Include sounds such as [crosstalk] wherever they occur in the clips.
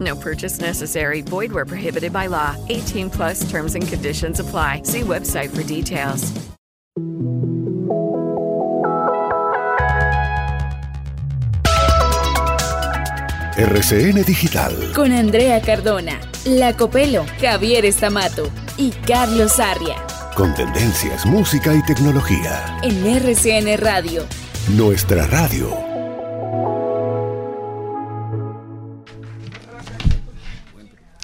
No purchase necessary. Void where prohibited by law. 18 plus terms and conditions apply. See website for details. RCN Digital. Con Andrea Cardona, La Copelo, Javier Estamato y Carlos Arria. Con tendencias, música y tecnología. En RCN Radio. Nuestra radio.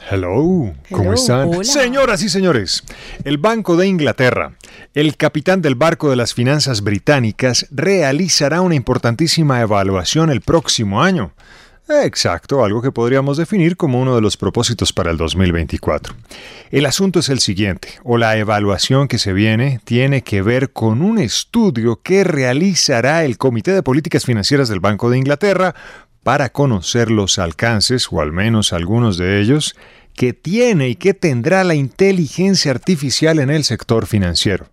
Hello, ¿cómo están? hola. Señoras y señores, el Banco de Inglaterra, el capitán del barco de las finanzas británicas, realizará una importantísima evaluación el próximo año. Exacto, algo que podríamos definir como uno de los propósitos para el 2024. El asunto es el siguiente, o la evaluación que se viene tiene que ver con un estudio que realizará el Comité de Políticas Financieras del Banco de Inglaterra para conocer los alcances, o al menos algunos de ellos, que tiene y que tendrá la inteligencia artificial en el sector financiero.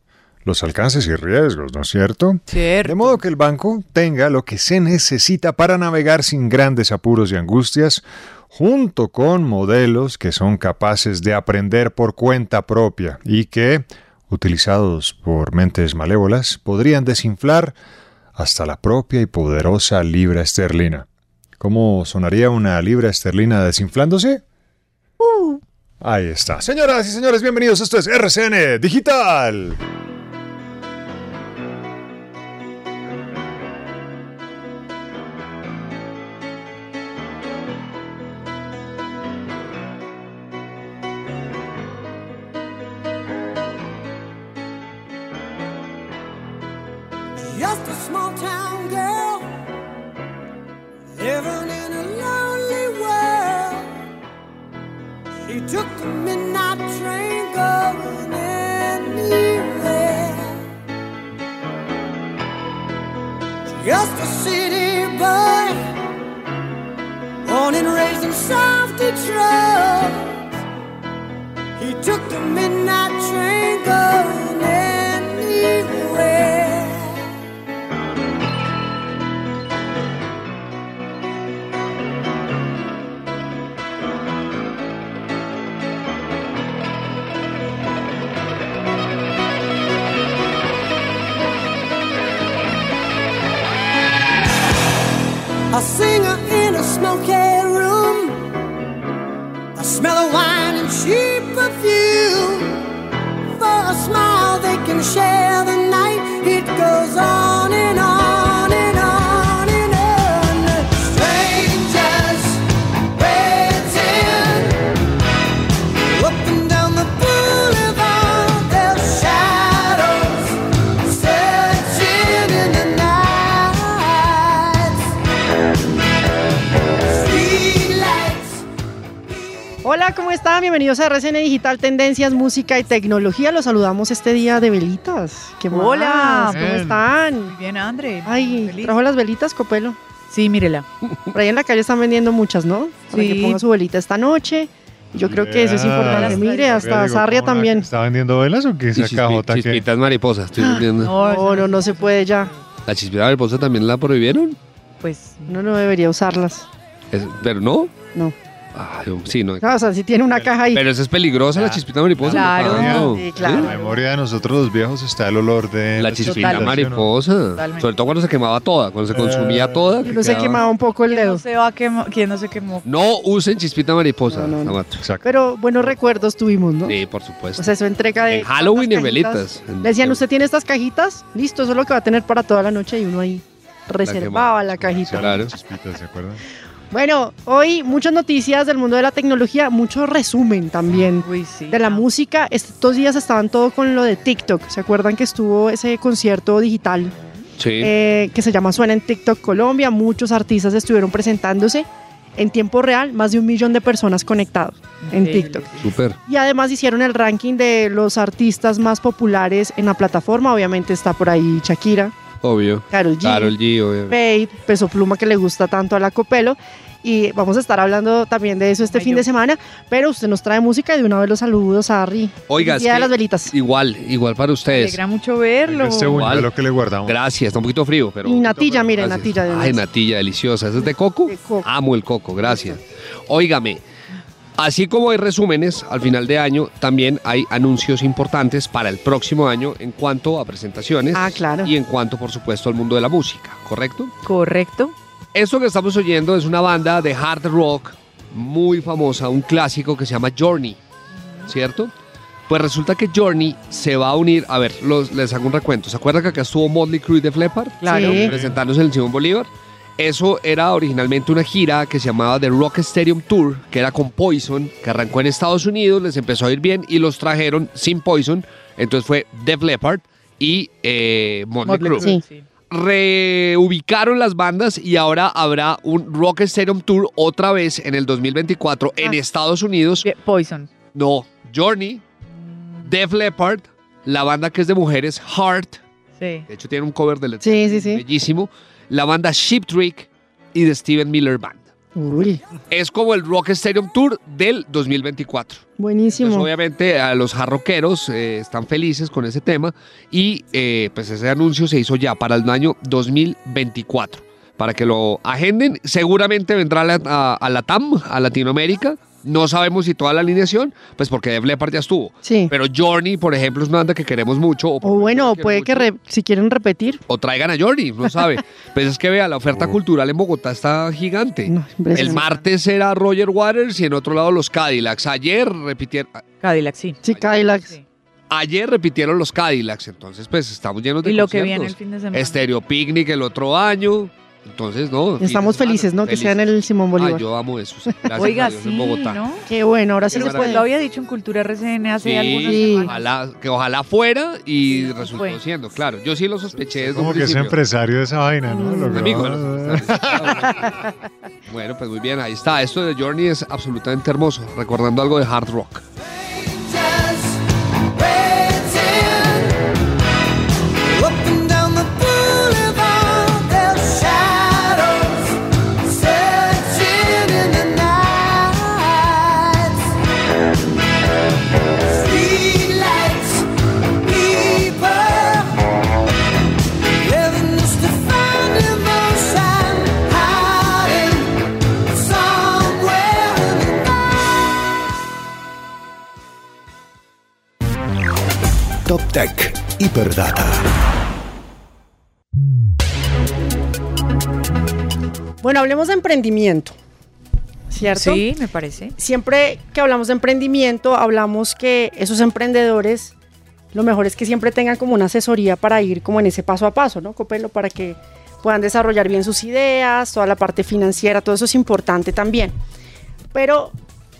Los alcances y riesgos, ¿no es cierto? Cierto. De modo que el banco tenga lo que se necesita para navegar sin grandes apuros y angustias, junto con modelos que son capaces de aprender por cuenta propia y que, utilizados por mentes malévolas, podrían desinflar hasta la propia y poderosa libra esterlina. ¿Cómo sonaría una libra esterlina desinflándose? Ahí está. Señoras y señores, bienvenidos. Esto es RCN Digital. He took the midnight Hola, ¿cómo están? Bienvenidos a RCN Digital Tendencias, Música y Tecnología. Los saludamos este día de velitas. ¿Qué más? Hola. ¿Cómo Bien. están? Muy bien, André. Ay, Feliz. ¿trajo las velitas, Copelo? Sí, mírela. Por ahí en la calle están vendiendo muchas, ¿no? Para Sí. que ponga su velita esta noche. Yo creo que eso es importante. Mire, hasta Digo, Sarria ¿cómo la- también. ¿Está vendiendo velas o qué? Chispi- cajota que... chispitas mariposas, estoy vendiendo. No, no, no se puede ya. ¿La chispita mariposa también la prohibieron? Pues Uno no debería usarlas. Es- pero no. No. Ay, sí, no. No, o sea, si tiene una caja ahí. Pero esa es peligrosa, la chispita mariposa. Claro, no. sí, claro. En la memoria de nosotros los viejos está el olor de La chispita mariposa. Sobre todo cuando se quemaba toda, cuando se consumía toda. que No se quemaba un poco el dedo. Se va a quemar- ¿Quién no se quemó? No usen chispita mariposa, No, no, no. Amato. Pero buenos recuerdos tuvimos, ¿no? Sí, por supuesto. O sea, su entrega de. En Halloween y velitas. Le decían, ¿usted tiene estas cajitas? Listo, eso es lo que va a tener para toda la noche y uno ahí reservaba la cajita. Claro. Chispitas, ¿se acuerdan? Bueno, hoy muchas noticias del mundo de la tecnología, mucho resumen también de la música. Estos días estaban todo con lo de TikTok. ¿Se acuerdan que estuvo ese concierto digital Sí. eh, que se llama Suena en TikTok Colombia? Muchos artistas estuvieron presentándose en tiempo real, más de un millón de personas conectados en TikTok. Súper. Y además hicieron el ranking de los artistas más populares en la plataforma. Obviamente está por ahí Shakira, Obvio. Karol G. Karol G, obvio. Fade, Peso Pluma que le gusta tanto a la Copelo. Y vamos a estar hablando también de eso este fin de semana. Pero usted nos trae música y de una vez los saludos a Harry. Oiga, Día de las velitas. Igual, igual para Me ustedes. alegra mucho verlo. Este Igual. lo que le guardamos. Gracias, está un poquito frío, pero. Y natilla, mire, Gracias. natilla de Ay, natilla, deliciosa. ¿Eso es de coco? Amo el coco, gracias. Óigame, así como hay resúmenes al final de año, también hay anuncios importantes para el próximo año en cuanto a presentaciones. Ah, claro. Y en cuanto, por supuesto, al mundo de la música, ¿correcto? Correcto. Esto que estamos oyendo es una banda de hard rock muy famosa, un clásico que se llama Journey, ¿cierto? Pues resulta que Journey se va a unir, a ver, los- les hago un recuento. ¿Se acuerdan que acá estuvo Motley Crue de Def Claro. Sí. Presentándose en el Simón Bolívar. Eso era originalmente una gira que se llamaba The Rock Stadium Tour, que era con Poison, que arrancó en Estados Unidos, les empezó a ir bien y los trajeron sin Poison. Entonces fue Def Leppard y eh, Motley Crue. Sí. reubicaron las bandas y ahora habrá un Rock Stadium Tour otra vez en el 2024 en Estados Unidos. Poison. No, Journey, Def Leppard, la banda que es de mujeres, Heart. Sí. De hecho, tiene un cover de Led Sí, sí, sí. bellísimo. La banda Sheep Trick y de Steven Miller Band. Uy, Es como el Rock Stadium Tour del 2024. buenísimo. Entonces, obviamente, a los jarroqueros eh, están felices con ese tema y eh, pues ese anuncio se hizo ya para el año 2024. Para que lo agenden, seguramente vendrá a a, a la TAM, a Latinoamérica. No sabemos si toda la alineación, pues porque Def Leppard ya estuvo. Sí. Pero Journey, por ejemplo, es una banda que queremos mucho. O, O bueno, puede que re- si quieren repetir. o traigan a Journey, no sabe. [laughs] pues es que vea, la oferta cultural en Bogotá está gigante. el impresionante. martes era Roger Waters y en otro lado los Cadillacs. Ayer repitieron, Cadillac, sí. Sí, Cadillacs. Ayer repitieron los Cadillacs, entonces pues estamos llenos de Y lo que viene el fin de semana. Stereo Picnic el otro año. Entonces, no. Estamos felices, ¿no? Que sea en el Simón Bolívar. Ah, yo amo eso. sí. Gracias Oiga, a Dios, sí, en Bogotá. ¿no? Qué bueno, ahora sí se puede. lo había dicho en Cultura RCN hace Sí, semanas. ojalá, que ojalá fuera y resultó fue. siendo, claro. Yo sí lo sospeché desde Como un que es empresario de esa vaina, ¿no? Lo que Amigo de. Bueno, pues muy bien, ahí está. Esto de Journey es absolutamente hermoso, recordando algo de hard rock. Bueno, hablemos de emprendimiento. ¿Cierto? Sí, me parece. Siempre que hablamos de emprendimiento, hablamos que esos emprendedores, lo mejor es que siempre tengan como una asesoría para ir como en ese paso a paso, ¿no, Copelo? Para que puedan desarrollar bien sus ideas, toda la parte financiera, todo eso es importante también. Pero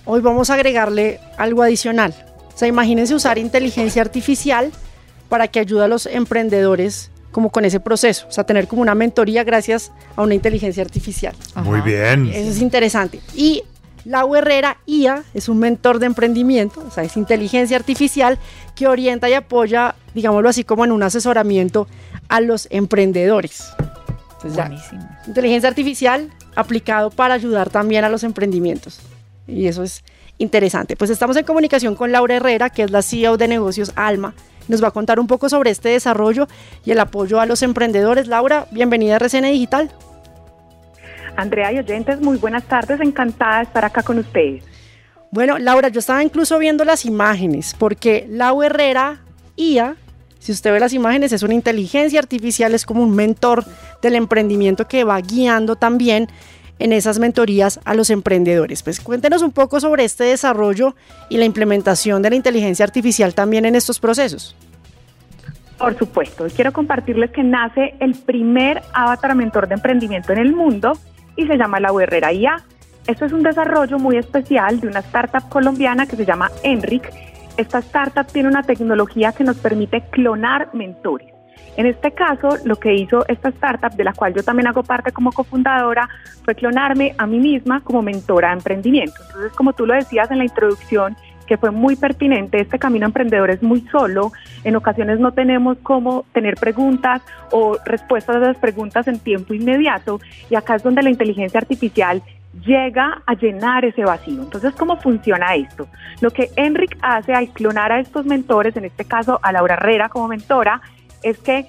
hoy vamos a agregarle algo adicional. O sea, imagínense usar inteligencia artificial para que ayude a los emprendedores como con ese proceso, o sea, tener como una mentoría gracias a una inteligencia artificial. Muy bien. Eso es interesante. Y Lau Herrera, IA, es un mentor de emprendimiento, o sea, es inteligencia artificial que orienta y apoya, digámoslo así, como en un asesoramiento a los emprendedores. Entonces, ya, Buenísimo. inteligencia artificial aplicado para ayudar también a los emprendimientos. Y eso es interesante. Pues estamos en comunicación con Laura Herrera, que es la CEO de negocios Alma. Nos va a contar un poco sobre este desarrollo y el apoyo a los emprendedores. Laura, bienvenida a RCN Digital. Andrea y oyentes, muy buenas tardes, encantada de estar acá con ustedes. Bueno, Laura, yo estaba incluso viendo las imágenes, porque Lau Herrera, IA, si usted ve las imágenes, es una inteligencia artificial, es como un mentor del emprendimiento que va guiando también en esas mentorías a los emprendedores. Pues cuéntenos un poco sobre este desarrollo y la implementación de la inteligencia artificial también en estos procesos. Por supuesto, quiero compartirles que nace el primer avatar mentor de emprendimiento en el mundo y se llama la Herrera IA. Esto es un desarrollo muy especial de una startup colombiana que se llama Enric. Esta startup tiene una tecnología que nos permite clonar mentores. En este caso, lo que hizo esta startup, de la cual yo también hago parte como cofundadora, fue clonarme a mí misma como mentora de emprendimiento. Entonces, como tú lo decías en la introducción, que fue muy pertinente, este camino emprendedor es muy solo, en ocasiones no tenemos cómo tener preguntas o respuestas a las preguntas en tiempo inmediato y acá es donde la inteligencia artificial llega a llenar ese vacío. Entonces, ¿cómo funciona esto? Lo que Enric hace al clonar a estos mentores, en este caso a Laura Herrera como mentora, es que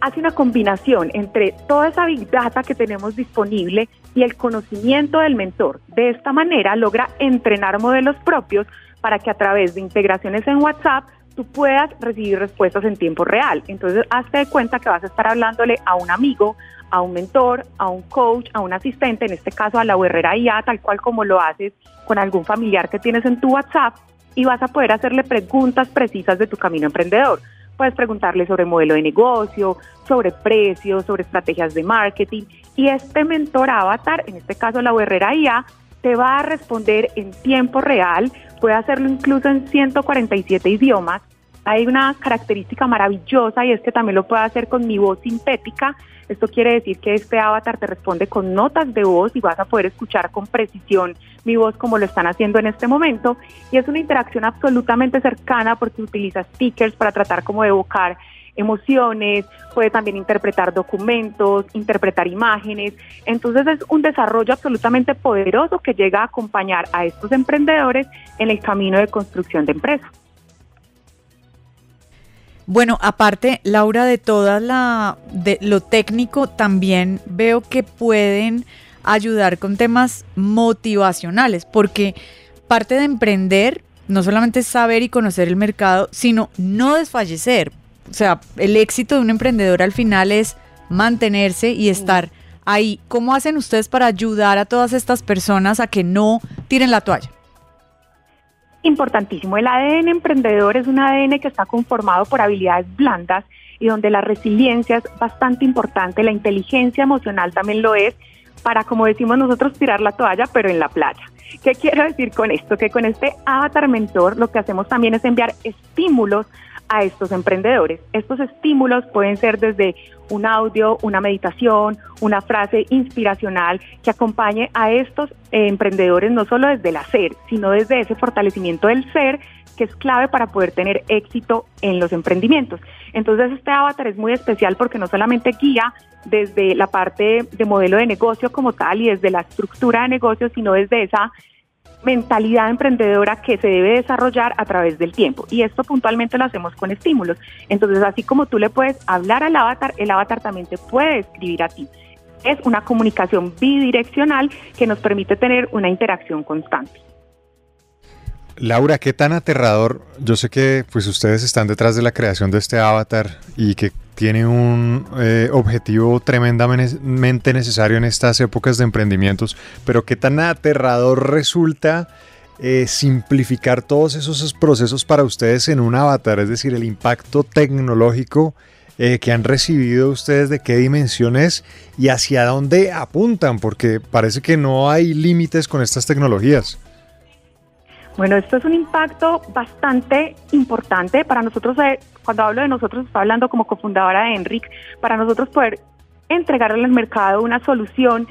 hace una combinación entre toda esa big data que tenemos disponible y el conocimiento del mentor. De esta manera logra entrenar modelos propios para que a través de integraciones en WhatsApp tú puedas recibir respuestas en tiempo real. Entonces, hazte de cuenta que vas a estar hablándole a un amigo, a un mentor, a un coach, a un asistente, en este caso a la Herrera IA, tal cual como lo haces con algún familiar que tienes en tu WhatsApp, y vas a poder hacerle preguntas precisas de tu camino emprendedor. Puedes preguntarle sobre modelo de negocio, sobre precios, sobre estrategias de marketing, y este mentor avatar, en este caso la Herrera IA, te va a responder en tiempo real, puede hacerlo incluso en 147 idiomas. Hay una característica maravillosa y es que también lo puede hacer con mi voz sintética. Esto quiere decir que este avatar te responde con notas de voz y vas a poder escuchar con precisión mi voz como lo están haciendo en este momento. Y es una interacción absolutamente cercana porque utiliza stickers para tratar como de evocar emociones, puede también interpretar documentos, interpretar imágenes. Entonces es un desarrollo absolutamente poderoso que llega a acompañar a estos emprendedores en el camino de construcción de empresas. Bueno, aparte, Laura, de toda la de lo técnico, también veo que pueden ayudar con temas motivacionales, porque parte de emprender no solamente es saber y conocer el mercado, sino no desfallecer, o sea, el éxito de un emprendedor al final es mantenerse y estar ahí. ¿Cómo hacen ustedes para ayudar a todas estas personas a que no tiren la toalla? Importantísimo. El ADN emprendedor es un ADN que está conformado por habilidades blandas y donde la resiliencia es bastante importante, la inteligencia emocional también lo es, para, como decimos nosotros, tirar la toalla, pero en la playa. ¿Qué quiero decir con esto? Que con este avatar mentor lo que hacemos también es enviar estímulos a estos emprendedores. Estos estímulos pueden ser desde un audio, una meditación, una frase inspiracional que acompañe a estos eh, emprendedores no solo desde el hacer, sino desde ese fortalecimiento del ser que es clave para poder tener éxito en los emprendimientos. Entonces este avatar es muy especial porque no solamente guía desde la parte de modelo de negocio como tal y desde la estructura de negocio, sino desde esa mentalidad emprendedora que se debe desarrollar a través del tiempo. Y esto puntualmente lo hacemos con estímulos. Entonces, así como tú le puedes hablar al avatar, el avatar también te puede escribir a ti. Es una comunicación bidireccional que nos permite tener una interacción constante. Laura, qué tan aterrador. Yo sé que pues ustedes están detrás de la creación de este avatar y que tiene un eh, objetivo tremendamente necesario en estas épocas de emprendimientos, pero qué tan aterrador resulta eh, simplificar todos esos procesos para ustedes en un avatar, es decir, el impacto tecnológico eh, que han recibido ustedes, de qué dimensiones y hacia dónde apuntan, porque parece que no hay límites con estas tecnologías. Bueno, esto es un impacto bastante importante para nosotros. Cuando hablo de nosotros, estoy hablando como cofundadora de Enric, para nosotros poder entregarle al mercado una solución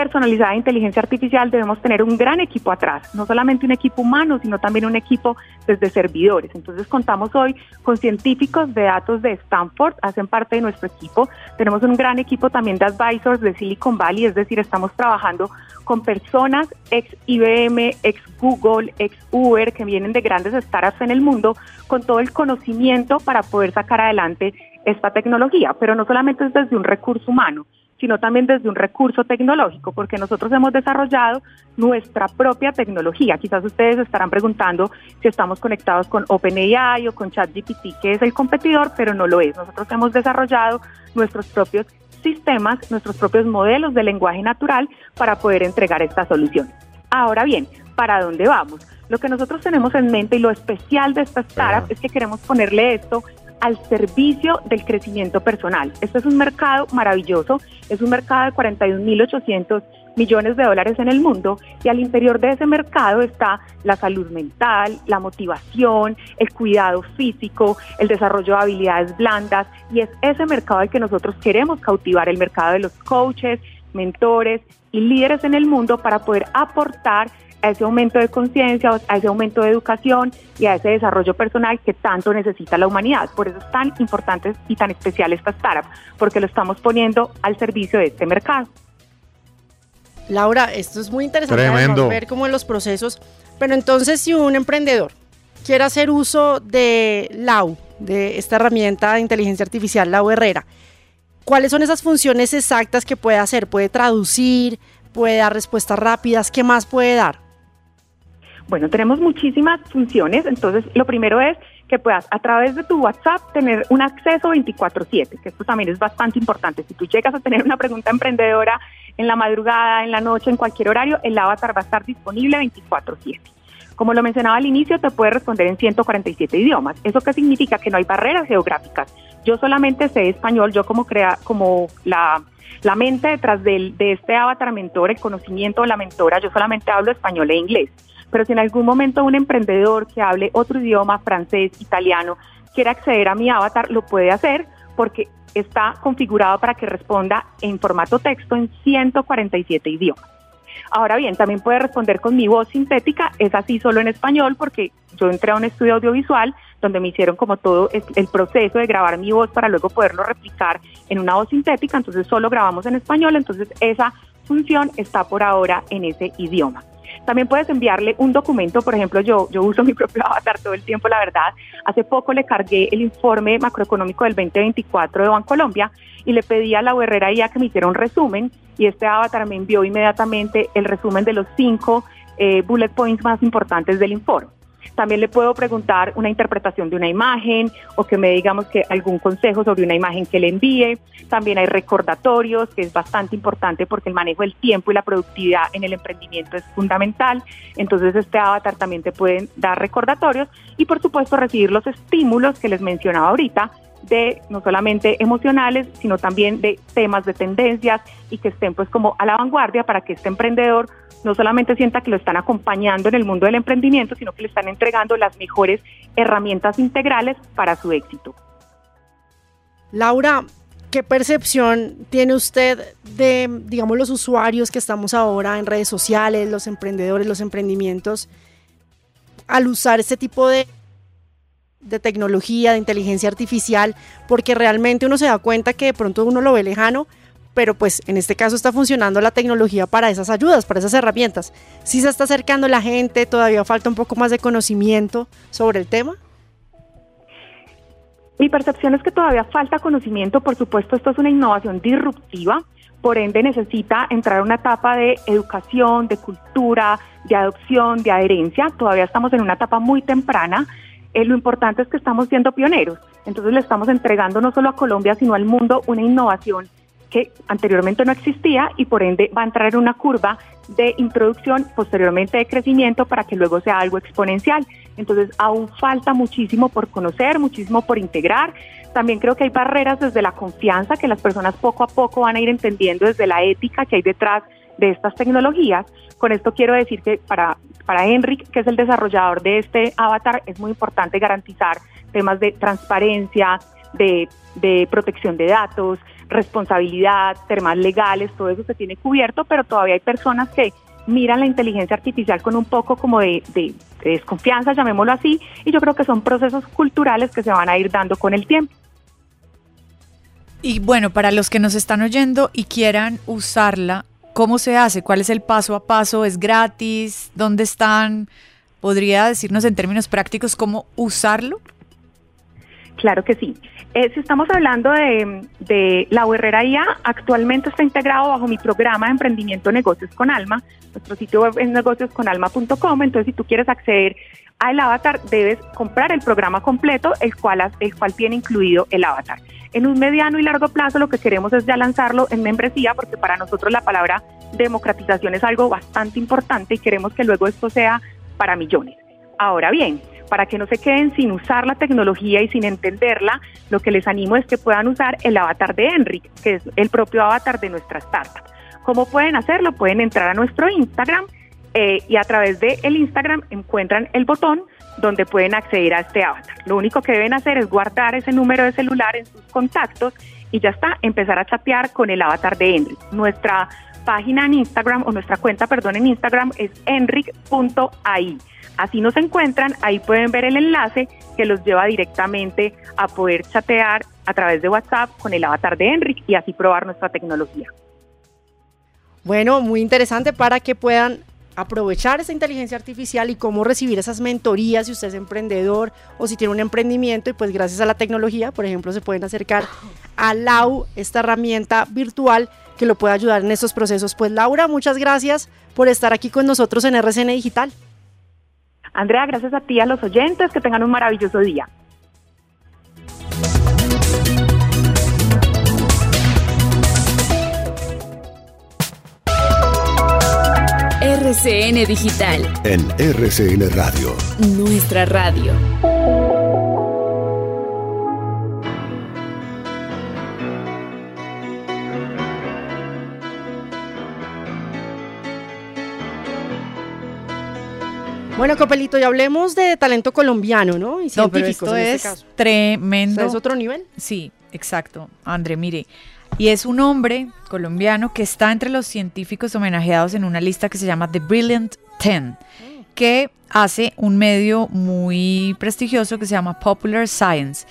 personalizada de inteligencia artificial debemos tener un gran equipo atrás, no solamente un equipo humano, sino también un equipo desde servidores. Entonces contamos hoy con científicos de datos de Stanford, hacen parte de nuestro equipo. Tenemos un gran equipo también de advisors de Silicon Valley, es decir, estamos trabajando con personas ex IBM, ex Google, ex Uber, que vienen de grandes startups en el mundo, con todo el conocimiento para poder sacar adelante esta tecnología, pero no solamente es desde un recurso humano, sino también desde un recurso tecnológico, porque nosotros hemos desarrollado nuestra propia tecnología. Quizás ustedes estarán preguntando si estamos conectados con OpenAI o con ChatGPT, que es el competidor, pero no lo es. Nosotros hemos desarrollado nuestros propios sistemas, nuestros propios modelos de lenguaje natural para poder entregar esta solución. Ahora bien, ¿para dónde vamos? Lo que nosotros tenemos en mente y lo especial de esta startup es que queremos ponerle esto al servicio del crecimiento personal. Este es un mercado maravilloso, es un mercado de 41.800 millones de dólares en el mundo y al interior de ese mercado está la salud mental, la motivación, el cuidado físico, el desarrollo de habilidades blandas y es ese mercado al que nosotros queremos cautivar, el mercado de los coaches, mentores y líderes en el mundo para poder aportar a ese aumento de conciencia, a ese aumento de educación y a ese desarrollo personal que tanto necesita la humanidad. Por eso es tan importante y tan especial esta startup, porque lo estamos poniendo al servicio de este mercado. Laura, esto es muy interesante ver cómo en los procesos, pero entonces si un emprendedor quiere hacer uso de LAU, de esta herramienta de inteligencia artificial, LAU Herrera, ¿cuáles son esas funciones exactas que puede hacer? ¿Puede traducir? ¿Puede dar respuestas rápidas? ¿Qué más puede dar? Bueno, tenemos muchísimas funciones, entonces lo primero es que puedas a través de tu WhatsApp tener un acceso 24/7, que esto también es bastante importante. Si tú llegas a tener una pregunta emprendedora en la madrugada, en la noche, en cualquier horario, el avatar va a estar disponible 24/7. Como lo mencionaba al inicio, te puede responder en 147 idiomas. ¿Eso qué significa? Que no hay barreras geográficas. Yo solamente sé español, yo como, crea, como la, la mente detrás de, de este avatar mentor, el conocimiento de la mentora, yo solamente hablo español e inglés pero si en algún momento un emprendedor que hable otro idioma, francés, italiano, quiere acceder a mi avatar, lo puede hacer porque está configurado para que responda en formato texto en 147 idiomas. Ahora bien, también puede responder con mi voz sintética, es así solo en español porque yo entré a un estudio audiovisual donde me hicieron como todo el proceso de grabar mi voz para luego poderlo replicar en una voz sintética, entonces solo grabamos en español, entonces esa función está por ahora en ese idioma. También puedes enviarle un documento, por ejemplo, yo, yo uso mi [laughs] propio avatar todo el tiempo, la verdad. Hace poco le cargué el informe macroeconómico del 2024 de Bancolombia y le pedí a la URR ya que me hiciera un resumen y este avatar me envió inmediatamente el resumen de los cinco eh, bullet points más importantes del informe. También le puedo preguntar una interpretación de una imagen o que me digamos que algún consejo sobre una imagen que le envíe. También hay recordatorios, que es bastante importante porque el manejo del tiempo y la productividad en el emprendimiento es fundamental. Entonces este avatar también te puede dar recordatorios y por supuesto recibir los estímulos que les mencionaba ahorita de no solamente emocionales, sino también de temas de tendencias y que estén pues como a la vanguardia para que este emprendedor no solamente sienta que lo están acompañando en el mundo del emprendimiento, sino que le están entregando las mejores herramientas integrales para su éxito. Laura, ¿qué percepción tiene usted de, digamos, los usuarios que estamos ahora en redes sociales, los emprendedores, los emprendimientos, al usar este tipo de, de tecnología, de inteligencia artificial? Porque realmente uno se da cuenta que de pronto uno lo ve lejano, pero pues en este caso está funcionando la tecnología para esas ayudas, para esas herramientas. Si se está acercando la gente, todavía falta un poco más de conocimiento sobre el tema. Mi percepción es que todavía falta conocimiento, por supuesto esto es una innovación disruptiva, por ende necesita entrar a una etapa de educación, de cultura, de adopción, de adherencia, todavía estamos en una etapa muy temprana, eh, lo importante es que estamos siendo pioneros, entonces le estamos entregando no solo a Colombia, sino al mundo una innovación que anteriormente no existía y por ende va a entrar en una curva de introducción, posteriormente de crecimiento para que luego sea algo exponencial. Entonces aún falta muchísimo por conocer, muchísimo por integrar. También creo que hay barreras desde la confianza que las personas poco a poco van a ir entendiendo desde la ética que hay detrás de estas tecnologías. Con esto quiero decir que para, para Enric, que es el desarrollador de este avatar, es muy importante garantizar temas de transparencia, de, de protección de datos, responsabilidad, temas legales, todo eso se tiene cubierto, pero todavía hay personas que miran la inteligencia artificial con un poco como de, desconfianza, llamémoslo así, y yo creo que son procesos culturales que se van a ir dando con el tiempo. Y bueno, para los que nos están oyendo y quieran usarla, ¿cómo se hace? ¿Cuál es el paso a paso? ¿Es gratis? ¿Dónde están? ¿Podría decirnos en términos prácticos cómo usarlo? Claro que sí. Eh, si estamos hablando de, de la Herrera IA, actualmente está integrado bajo mi programa de emprendimiento Negocios con Alma. Nuestro sitio web es negociosconalma.com. Entonces, si tú quieres acceder al avatar, debes comprar el programa completo, el cual, el cual tiene incluido el avatar. En un mediano y largo plazo, lo que queremos es ya lanzarlo en membresía, porque para nosotros la palabra democratización es algo bastante importante y queremos que luego esto sea para millones. Ahora bien, para que no se queden sin usar la tecnología y sin entenderla, lo que les animo es que puedan usar el avatar de Enric, que es el propio avatar de nuestra startup. ¿Cómo pueden hacerlo? Pueden entrar a nuestro Instagram eh, y a través el Instagram encuentran el botón donde pueden acceder a este avatar. Lo único que deben hacer es guardar ese número de celular en sus contactos y ya está, empezar a chatear con el avatar de Enric. Nuestra página en Instagram o nuestra cuenta, perdón, en Instagram es enric.ai. Así nos encuentran, ahí pueden ver el enlace que los lleva directamente a poder chatear a través de WhatsApp con el avatar de Enric y así probar nuestra tecnología. Bueno, muy interesante para que puedan aprovechar esa inteligencia artificial y cómo recibir esas mentorías si usted es emprendedor o si tiene un emprendimiento y pues gracias a la tecnología, por ejemplo, se pueden acercar a LAU, esta herramienta virtual que lo puede ayudar en estos procesos. Pues Laura, muchas gracias por estar aquí con nosotros en RCN Digital. Andrea, gracias a ti y a los oyentes, que tengan un maravilloso día. RCN Digital. En RCN Radio. Nuestra radio. Bueno, Copelito, y hablemos de talento colombiano, ¿no? Y No, pero esto en es este caso. tremendo. O sea, ¿Es otro nivel? Sí, exacto, André, mire. Y es un hombre colombiano que está entre los científicos homenajeados en una lista que se llama The Brilliant Ten, que hace un medio muy prestigioso que se llama Popular Science.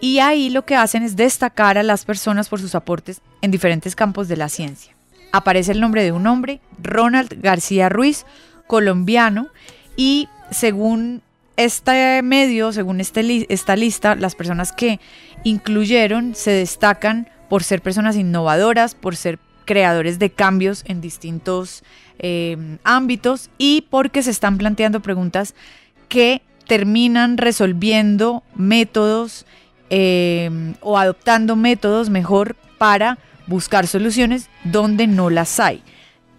Y ahí lo que hacen es destacar a las personas por sus aportes en diferentes campos de la ciencia. Aparece el nombre de un hombre, Ronald García Ruiz, colombiano, y según este medio, según este esta lista, las personas que incluyeron se destacan por ser personas innovadoras, por ser creadores de cambios en distintos eh, ámbitos y porque se están planteando preguntas que terminan resolviendo métodos eh, o adoptando métodos mejor para buscar soluciones donde no las hay.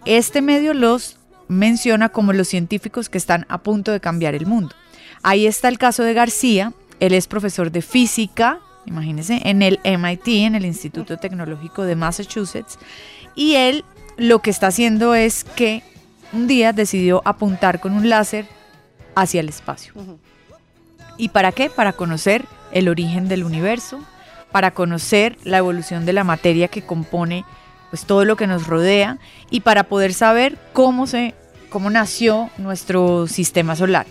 Este medio los menciona como los científicos que están a punto de cambiar el mundo. Ahí está el caso de García, él es profesor de física, imagínense, en el MIT, en el Instituto Tecnológico de Massachusetts, y él lo que está haciendo es que un día decidió apuntar con un láser hacia el espacio. ¿Y para qué? Para conocer el origen del universo, para conocer la evolución de la materia que compone pues todo lo que nos rodea y para poder saber cómo se cómo nació nuestro sistema solar.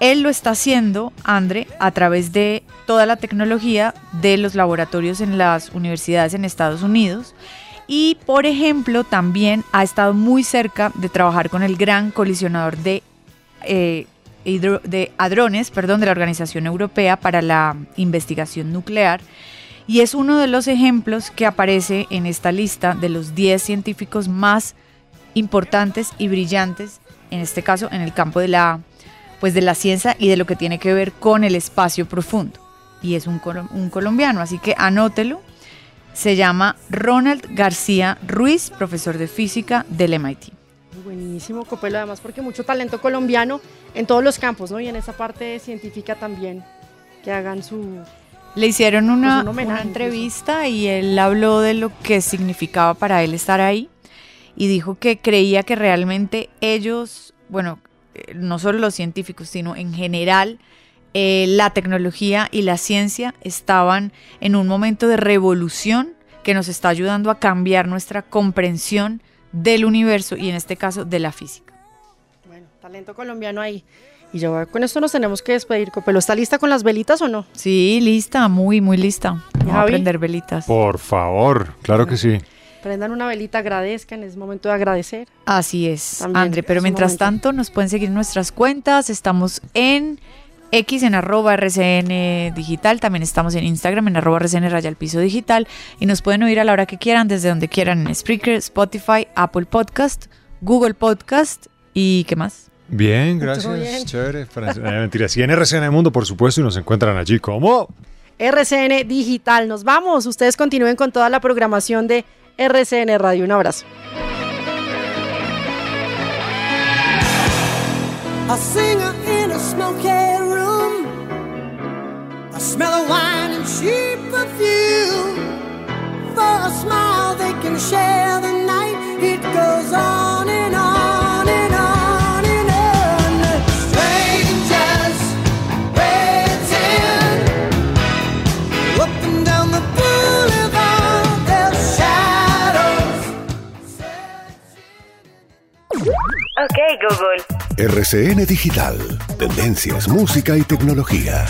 Él lo está haciendo, Andre, a través de toda la tecnología de los laboratorios en las universidades en Estados Unidos. Y, por ejemplo, también ha estado muy cerca de trabajar con el gran colisionador de, eh, hidro- de hadrones perdón, de la Organización Europea para la Investigación Nuclear. Y es uno de los ejemplos que aparece en esta lista de los 10 científicos más importantes y brillantes, en este caso en el campo de la, pues de la ciencia y de lo que tiene que ver con el espacio profundo. Y es un, un colombiano, así que anótelo. Se llama Ronald García Ruiz, profesor de física del MIT. Buenísimo, Copelo, además porque mucho talento colombiano en todos los campos, ¿no? Y en esa parte científica también, que hagan su... Le hicieron Pues una, un homenaje una entrevista y él habló de lo que significaba para él estar ahí y dijo que creía que realmente ellos, bueno, eh, no solo los científicos, sino en general, eh, la tecnología y la ciencia estaban en un momento de revolución que nos está ayudando a cambiar nuestra comprensión del universo y en este caso de la física. Bueno, talento colombiano ahí. Y ya con esto nos tenemos que despedir, Copelo. ¿Está lista con las velitas o no? Sí, lista, muy, muy lista. Vamos a Javi? prender velitas. Por favor, claro que sí. Prendan una velita, agradezcan, es momento de agradecer. Así es, También André. Pero mientras momento. tanto, nos pueden seguir en nuestras cuentas. Estamos en X en arroba RCN Digital, también estamos en Instagram en arroba RCN Raya al Piso Digital y nos pueden oír a la hora que quieran, desde donde quieran, en Spreaker, Spotify, Apple Podcast, Google Podcast y ¿qué más? Bien, gracias. Chévere. Fran- eh, mentira. Sí, en RCN Mundo, por supuesto, y nos encuentran allí como... RCN Digital. Nos vamos. Ustedes continúen con toda la programación de RCN Radio. Un abrazo. A singer in a smoky room. I smell of wine and cheap perfume. For a smile, they can share the night. It goes on and on RCN Digital. Tendencias, música y tecnología.